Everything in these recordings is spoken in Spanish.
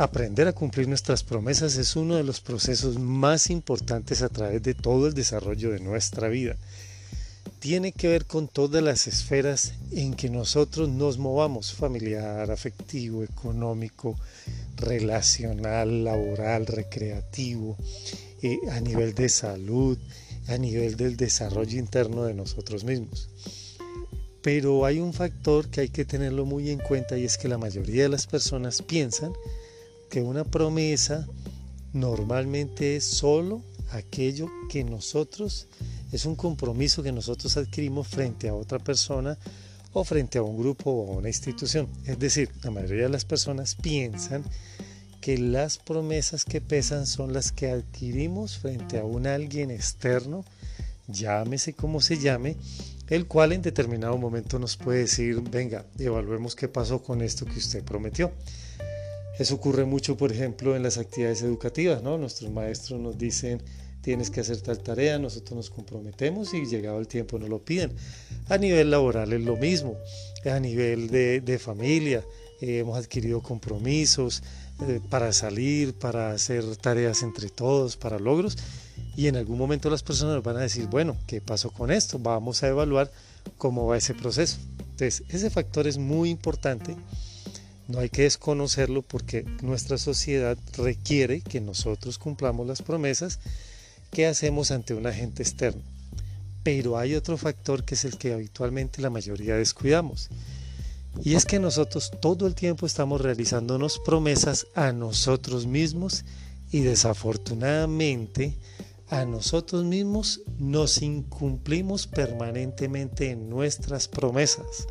aprender a cumplir nuestras promesas es uno de los procesos más importantes a través de todo el desarrollo de nuestra vida. Tiene que ver con todas las esferas en que nosotros nos movamos, familiar, afectivo, económico, relacional, laboral, recreativo, eh, a nivel de salud, a nivel del desarrollo interno de nosotros mismos. Pero hay un factor que hay que tenerlo muy en cuenta y es que la mayoría de las personas piensan que una promesa normalmente es solo aquello que nosotros, es un compromiso que nosotros adquirimos frente a otra persona o frente a un grupo o a una institución. Es decir, la mayoría de las personas piensan que las promesas que pesan son las que adquirimos frente a un alguien externo, llámese como se llame, el cual en determinado momento nos puede decir, venga, evaluemos qué pasó con esto que usted prometió. Eso ocurre mucho, por ejemplo, en las actividades educativas, ¿no? Nuestros maestros nos dicen, tienes que hacer tal tarea, nosotros nos comprometemos y llegado el tiempo nos lo piden. A nivel laboral es lo mismo, a nivel de, familia, eh, hemos adquirido compromisos eh, para salir, para hacer tareas entre todos, para logros, y en algún momento las personas nos van a decir, bueno, ¿qué pasó con esto? Vamos a evaluar cómo va ese proceso. Entonces, ese factor es muy importante. No hay que desconocerlo porque nuestra sociedad requiere que nosotros cumplamos las promesas que hacemos ante un agente externo. Pero hay otro factor que es el que habitualmente la mayoría descuidamos. Y es que nosotros todo el tiempo estamos realizándonos promesas a nosotros mismos y desafortunadamente a nosotros mismos nos incumplimos permanentemente en nuestras promesas.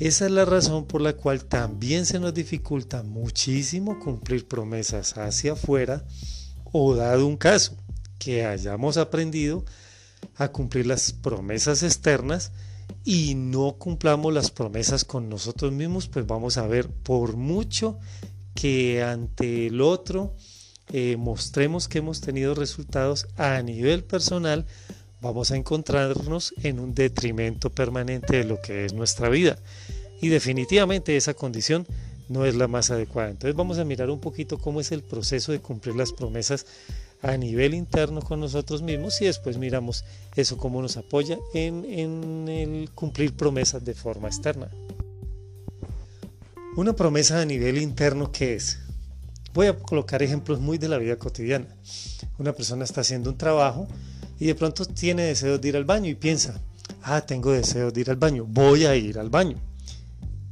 Esa es la razón por la cual también se nos dificulta muchísimo cumplir promesas hacia afuera o dado un caso que hayamos aprendido a cumplir las promesas externas y no cumplamos las promesas con nosotros mismos, pues vamos a ver por mucho que ante el otro eh, mostremos que hemos tenido resultados a nivel personal, vamos a encontrarnos en un detrimento permanente de lo que es nuestra vida. Y definitivamente esa condición no es la más adecuada. Entonces vamos a mirar un poquito cómo es el proceso de cumplir las promesas a nivel interno con nosotros mismos y después miramos eso cómo nos apoya en, en el cumplir promesas de forma externa. Una promesa a nivel interno, ¿qué es? Voy a colocar ejemplos muy de la vida cotidiana. Una persona está haciendo un trabajo y de pronto tiene deseo de ir al baño y piensa, ah, tengo deseo de ir al baño, voy a ir al baño.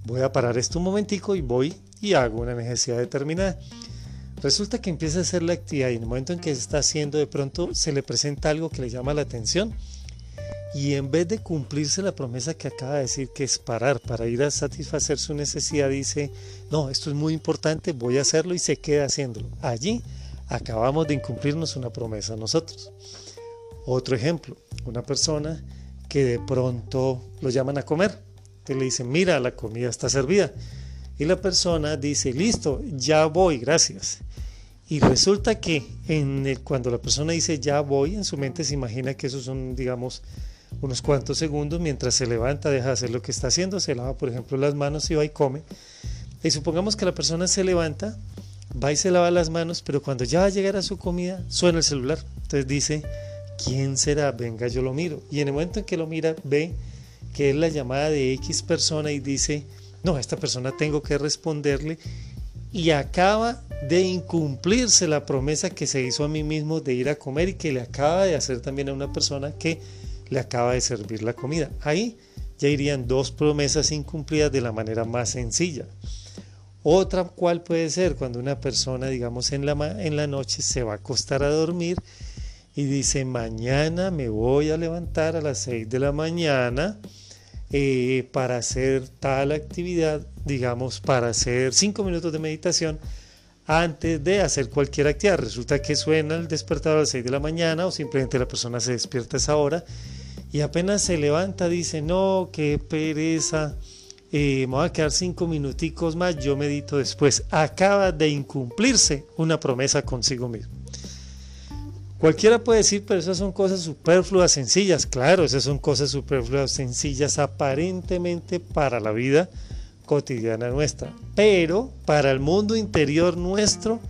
Voy a parar esto un momentico y voy y hago una necesidad determinada. Resulta que empieza a hacer la actividad y en el momento en que se está haciendo de pronto se le presenta algo que le llama la atención y en vez de cumplirse la promesa que acaba de decir que es parar para ir a satisfacer su necesidad, dice, no, esto es muy importante, voy a hacerlo y se queda haciéndolo. Allí acabamos de incumplirnos una promesa nosotros. Otro ejemplo, una persona que de pronto lo llaman a comer, que le dicen, mira, la comida está servida. Y la persona dice, listo, ya voy, gracias. Y resulta que cuando la persona dice ya voy, en su mente se imagina que esos son, digamos, unos cuantos segundos mientras se levanta, deja de hacer lo que está haciendo, se lava, por ejemplo, las manos y va y come. Y supongamos que la persona se levanta, va y se lava las manos, pero cuando ya va a llegar a su comida, suena el celular. Entonces dice, ¿quién será? Venga, yo lo miro. Y en el momento en que lo mira, ve que es la llamada de X persona y dice, no, a esta persona tengo que responderle. Y acaba de incumplirse la promesa que se hizo a mí mismo de ir a comer y que le acaba de hacer también a una persona que le acaba de servir la comida. Ahí ya irían dos promesas incumplidas de la manera más sencilla. Otra cual puede ser cuando una persona, digamos, en la, en la noche se va a acostar a dormir y dice, mañana me voy a levantar a las 6 de la mañana eh, para hacer tal actividad, digamos, para hacer 5 minutos de meditación antes de hacer cualquier actividad. Resulta que suena el despertador a las 6 de la mañana o simplemente la persona se despierta a esa hora y apenas se levanta dice, no, qué pereza, eh, me voy a quedar cinco minuticos más, yo medito después. Acaba de incumplirse una promesa consigo mismo. Cualquiera puede decir, pero esas son cosas superfluas, sencillas. Claro, esas son cosas superfluas, sencillas aparentemente para la vida cotidiana nuestra. Pero para el mundo interior nuestro,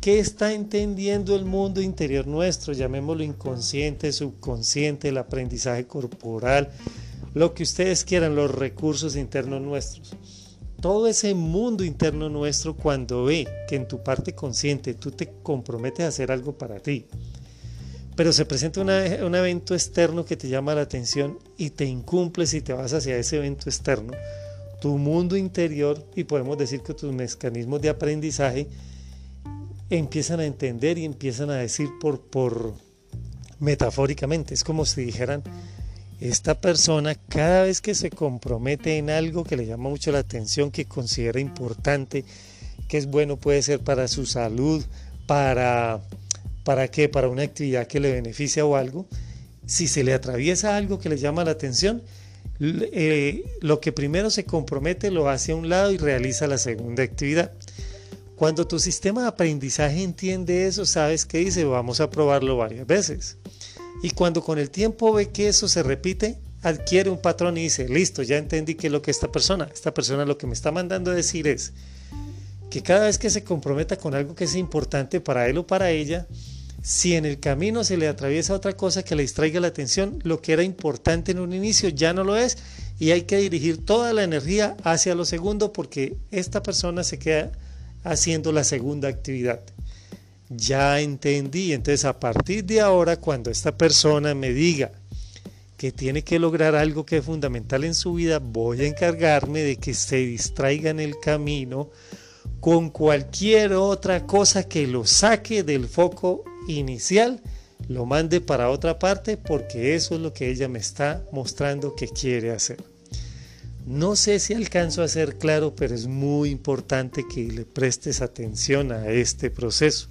¿qué está entendiendo el mundo interior nuestro? Llamémoslo inconsciente, subconsciente, el aprendizaje corporal, lo que ustedes quieran, los recursos internos nuestros. Todo ese mundo interno nuestro cuando ve que en tu parte consciente tú te comprometes a hacer algo para ti, pero se presenta un evento externo que te llama la atención y te incumples y te vas hacia ese evento externo, tu mundo interior y podemos decir que tus mecanismos de aprendizaje empiezan a entender y empiezan a decir por, por metafóricamente, es como si dijeran, esta persona cada vez que se compromete en algo que le llama mucho la atención, que considera importante, que es bueno, puede ser para su salud, para ¿Para qué? Para una actividad que le beneficia o algo. Si se le atraviesa algo que le llama la atención, eh, lo que primero se compromete lo hace a un lado y realiza la segunda actividad. Cuando tu sistema de aprendizaje entiende eso, sabes que dice, vamos a probarlo varias veces. Y cuando con el tiempo ve que eso se repite, adquiere un patrón y dice, listo, ya entendí que es lo que esta persona, esta persona lo que me está mandando a decir es que cada vez que se comprometa con algo que es importante para él o para ella, si en el camino se le atraviesa otra cosa que le distraiga la atención, lo que era importante en un inicio ya no lo es y hay que dirigir toda la energía hacia lo segundo porque esta persona se queda haciendo la segunda actividad. Ya entendí, entonces a partir de ahora cuando esta persona me diga que tiene que lograr algo que es fundamental en su vida, voy a encargarme de que se distraiga en el camino con cualquier otra cosa que lo saque del foco inicial lo mande para otra parte porque eso es lo que ella me está mostrando que quiere hacer. No sé si alcanzo a ser claro, pero es muy importante que le prestes atención a este proceso.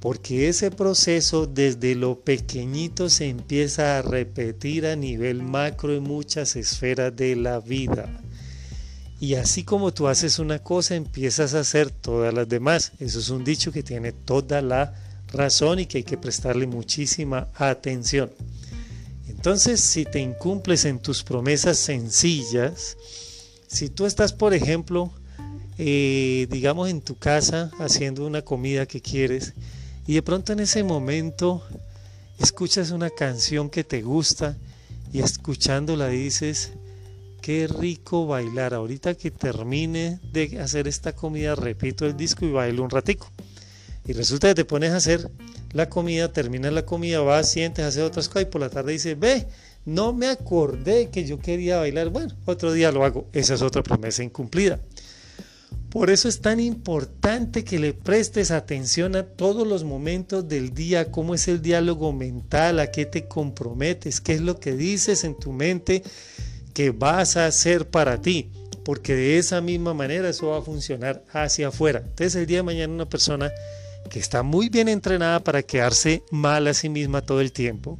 Porque ese proceso desde lo pequeñito se empieza a repetir a nivel macro en muchas esferas de la vida. Y así como tú haces una cosa, empiezas a hacer todas las demás. Eso es un dicho que tiene toda la razón y que hay que prestarle muchísima atención. Entonces, si te incumples en tus promesas sencillas, si tú estás, por ejemplo, eh, digamos en tu casa haciendo una comida que quieres y de pronto en ese momento escuchas una canción que te gusta y escuchándola dices, qué rico bailar. Ahorita que termine de hacer esta comida, repito el disco y bailo un ratico. Y resulta que te pones a hacer la comida, terminas la comida, vas, sientes, haces otras cosas y por la tarde dices, ve, no me acordé que yo quería bailar. Bueno, otro día lo hago. Esa es otra promesa incumplida. Por eso es tan importante que le prestes atención a todos los momentos del día, cómo es el diálogo mental, a qué te comprometes, qué es lo que dices en tu mente que vas a hacer para ti, porque de esa misma manera eso va a funcionar hacia afuera. Entonces el día de mañana una persona que está muy bien entrenada para quedarse mal a sí misma todo el tiempo,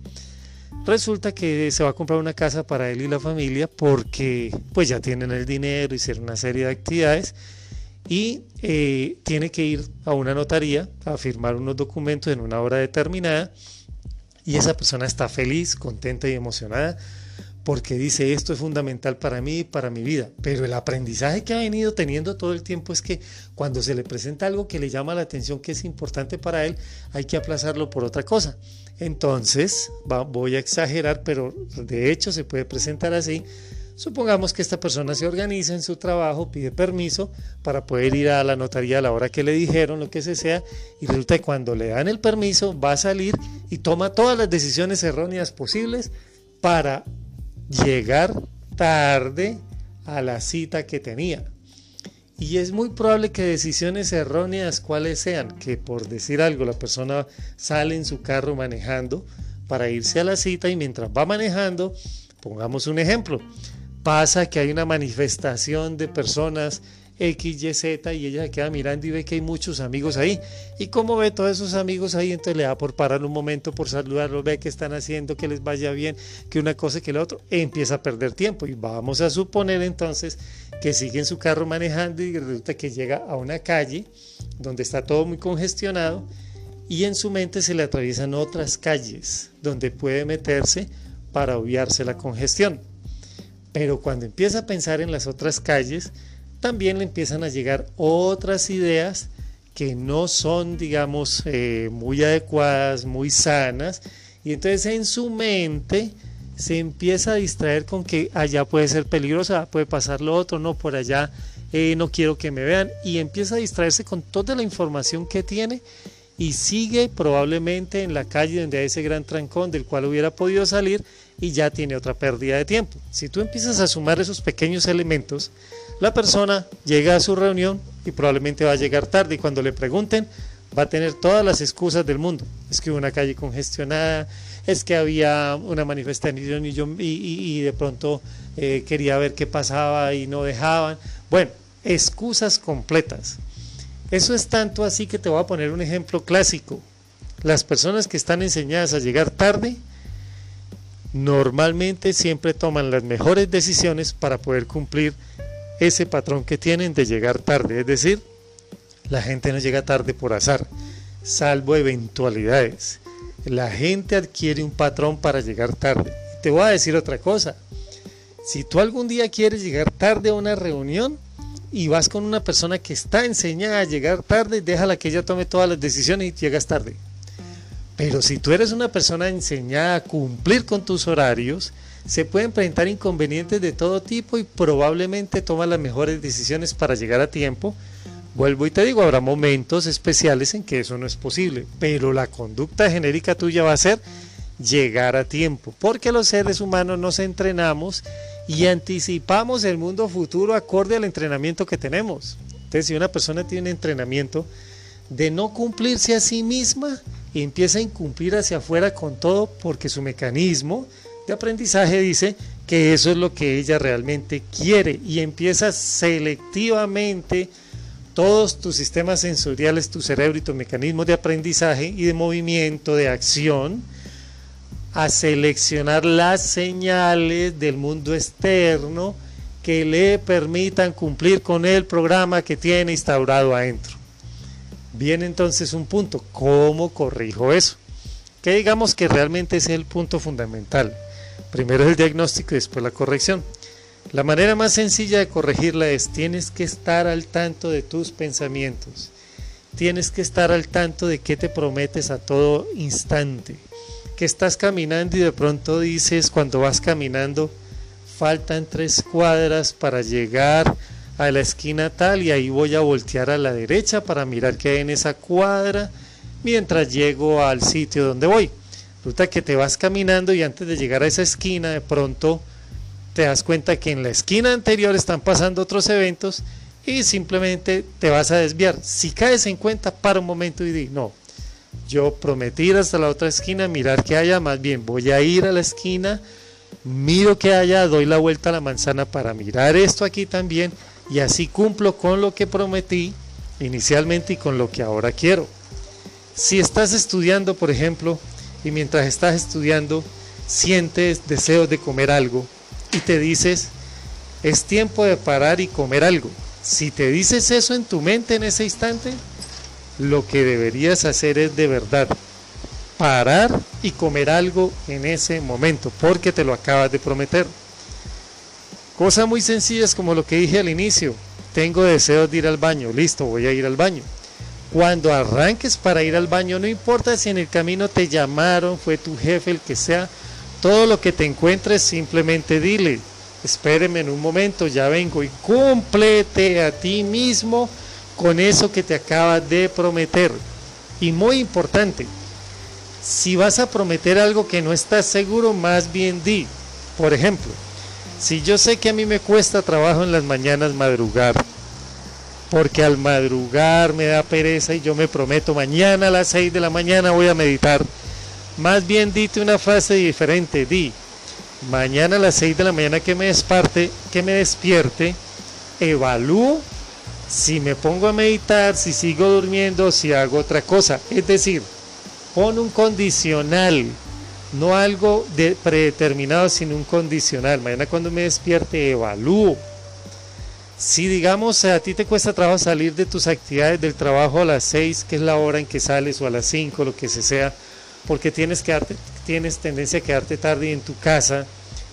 resulta que se va a comprar una casa para él y la familia porque pues ya tienen el dinero, hicieron una serie de actividades y eh, tiene que ir a una notaría a firmar unos documentos en una hora determinada y esa persona está feliz, contenta y emocionada porque dice esto es fundamental para mí, para mi vida. Pero el aprendizaje que ha venido teniendo todo el tiempo es que cuando se le presenta algo que le llama la atención, que es importante para él, hay que aplazarlo por otra cosa. Entonces, voy a exagerar, pero de hecho se puede presentar así. Supongamos que esta persona se organiza en su trabajo, pide permiso para poder ir a la notaría a la hora que le dijeron, lo que sea, y resulta que cuando le dan el permiso va a salir y toma todas las decisiones erróneas posibles para llegar tarde a la cita que tenía. Y es muy probable que decisiones erróneas, cuales sean, que por decir algo, la persona sale en su carro manejando para irse a la cita y mientras va manejando, pongamos un ejemplo, pasa que hay una manifestación de personas X, Y, Z y ella se queda mirando y ve que hay muchos amigos ahí. Y como ve todos esos amigos ahí, entonces le da por parar un momento, por saludarlos, ve que están haciendo, que les vaya bien, que una cosa, que la otra, e empieza a perder tiempo. Y vamos a suponer entonces que sigue en su carro manejando y resulta que llega a una calle donde está todo muy congestionado y en su mente se le atraviesan otras calles donde puede meterse para obviarse la congestión. Pero cuando empieza a pensar en las otras calles, también le empiezan a llegar otras ideas que no son, digamos, eh, muy adecuadas, muy sanas, y entonces en su mente se empieza a distraer con que allá puede ser peligrosa, puede pasar lo otro, no, por allá eh, no quiero que me vean, y empieza a distraerse con toda la información que tiene y sigue probablemente en la calle donde hay ese gran trancón del cual hubiera podido salir y ya tiene otra pérdida de tiempo. Si tú empiezas a sumar esos pequeños elementos, la persona llega a su reunión y probablemente va a llegar tarde y cuando le pregunten va a tener todas las excusas del mundo. Es que hubo una calle congestionada, es que había una manifestación y, yo, y, de pronto eh, quería ver qué pasaba y no dejaban. Bueno, excusas completas. Eso es tanto así que te voy a poner un ejemplo clásico. Las personas que están enseñadas a llegar tarde, normalmente siempre toman las mejores decisiones para poder cumplir ese patrón que tienen de llegar tarde. Es decir, la gente no llega tarde por azar, salvo eventualidades. La gente adquiere un patrón para llegar tarde. Te voy a decir otra cosa. Si tú algún día quieres llegar tarde a una reunión y vas con una persona que está enseñada a llegar tarde, déjala que ella tome todas las decisiones y llegas tarde. Pero si tú eres una persona enseñada a cumplir con tus horarios, se pueden presentar inconvenientes de todo tipo y probablemente toma las mejores decisiones para llegar a tiempo. Vuelvo y te digo, habrá momentos especiales en que eso no es posible, pero la conducta genérica tuya va a ser llegar a tiempo, porque los seres humanos nos entrenamos y anticipamos el mundo futuro acorde al entrenamiento que tenemos. Entonces, si una persona tiene entrenamiento de no cumplirse a sí misma, empieza a incumplir hacia afuera con todo porque su mecanismo de aprendizaje dice que eso es lo que ella realmente quiere y empieza selectivamente todos tus sistemas sensoriales, tu cerebro y tu mecanismo de aprendizaje y de movimiento, de acción, a seleccionar las señales del mundo externo que le permitan cumplir con el programa que tiene instaurado adentro. Viene entonces un punto, ¿cómo corrijo eso? Que digamos que realmente es el punto fundamental. Primero el diagnóstico y después la corrección. La manera más sencilla de corregirla es tienes que estar al tanto de tus pensamientos. Tienes que estar al tanto de qué te prometes a todo instante. Que estás caminando y de pronto dices cuando vas caminando, faltan tres cuadras para llegar a la esquina tal y ahí voy a voltear a la derecha para mirar qué hay en esa cuadra mientras llego al sitio donde voy. Resulta que te vas caminando y antes de llegar a esa esquina de pronto te das cuenta que en la esquina anterior están pasando otros eventos y simplemente te vas a desviar. Si caes en cuenta, para un momento y di, no, yo prometí ir hasta la otra esquina, mirar qué haya, más bien voy a ir a la esquina, miro qué haya, doy la vuelta a la manzana para mirar esto aquí también y así cumplo con lo que prometí inicialmente y con lo que ahora quiero. Si estás estudiando, por ejemplo, y mientras estás estudiando sientes deseos de comer algo y te dices, es tiempo de parar y comer algo. Si te dices eso en tu mente en ese instante, lo que deberías hacer es de verdad parar y comer algo en ese momento, porque te lo acabas de prometer. Cosas muy sencillas como lo que dije al inicio. Tengo deseos de ir al baño, listo, voy a ir al baño. Cuando arranques para ir al baño, no importa si en el camino te llamaron, fue tu jefe, el que sea, todo lo que te encuentres, simplemente dile, espéreme en un momento, ya vengo y cúmplete a ti mismo con eso que te acabas de prometer. Y muy importante, si vas a prometer algo que no estás seguro, más bien di. Por ejemplo, si yo sé que a mí me cuesta trabajo en las mañanas madrugar, porque al madrugar me da pereza y yo me prometo mañana a las 6 de la mañana voy a meditar. Más bien dite una frase diferente, di, mañana a las 6 de la mañana que me desparte, que me despierte, evalúo si me pongo a meditar, si sigo durmiendo, si hago otra cosa. Es decir, pon un condicional, no algo de predeterminado, sino un condicional. Mañana cuando me despierte, evalúo si digamos a ti te cuesta trabajo salir de tus actividades del trabajo a las 6, que es la hora en que sales, o a las 5, lo que sea, porque tienes, que tienes tendencia a quedarte tarde en tu casa,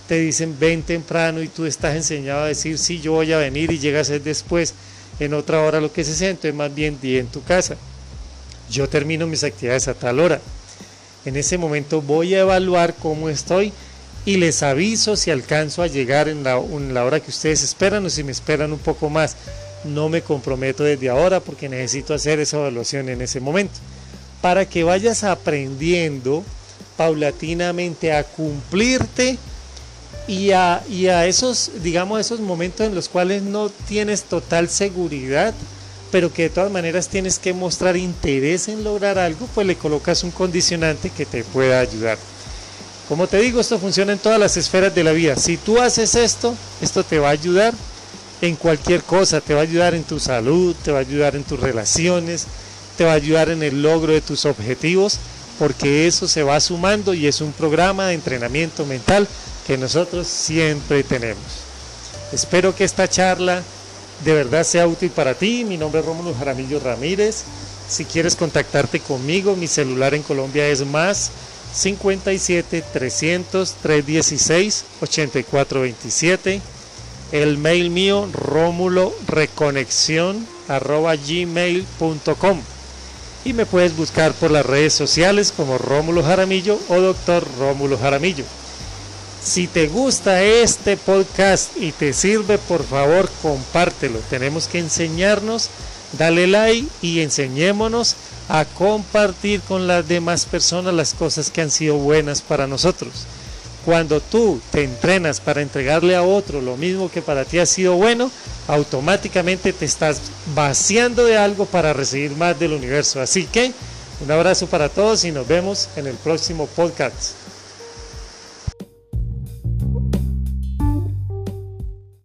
te dicen ven temprano y tú estás enseñado a decir sí, yo voy a venir y llegas después, en otra hora lo que se siente, más bien di en tu casa. Yo termino mis actividades a tal hora. En ese momento voy a evaluar cómo estoy y les aviso si alcanzo a llegar en la, hora que ustedes esperan o si me esperan un poco más. No me comprometo desde ahora porque necesito hacer esa evaluación en ese momento. Para que vayas aprendiendo paulatinamente a cumplirte y a, y a esos, digamos, esos momentos en los cuales no tienes total seguridad, pero que de todas maneras tienes que mostrar interés en lograr algo, pues le colocas un condicionante que te pueda ayudar. Como te digo, esto funciona en todas las esferas de la vida. Si tú haces esto, esto te va a ayudar en cualquier cosa, te va a ayudar en tu salud, te va a ayudar en tus relaciones, te va a ayudar en el logro de tus objetivos, porque eso se va sumando y es un programa de entrenamiento mental que nosotros siempre tenemos. Espero que esta charla de verdad sea útil para ti. Mi nombre es Rómulo Jaramillo Ramírez. Si quieres contactarte conmigo, mi celular en Colombia es más 57 300 316 8427. El mail mío rómulo reconexión arroba gmail.com y me puedes buscar por las redes sociales como Rómulo Jaramillo o Doctor Rómulo Jaramillo. Si te gusta este podcast y te sirve, por favor, compártelo. Tenemos que enseñarnos, dale like y enseñémonos a compartir con las demás personas las cosas que han sido buenas para nosotros. Cuando tú te entrenas para entregarle a otro lo mismo que para ti ha sido bueno, automáticamente te estás vaciando de algo para recibir más del universo. Así que un abrazo para todos y nos vemos en el próximo podcast.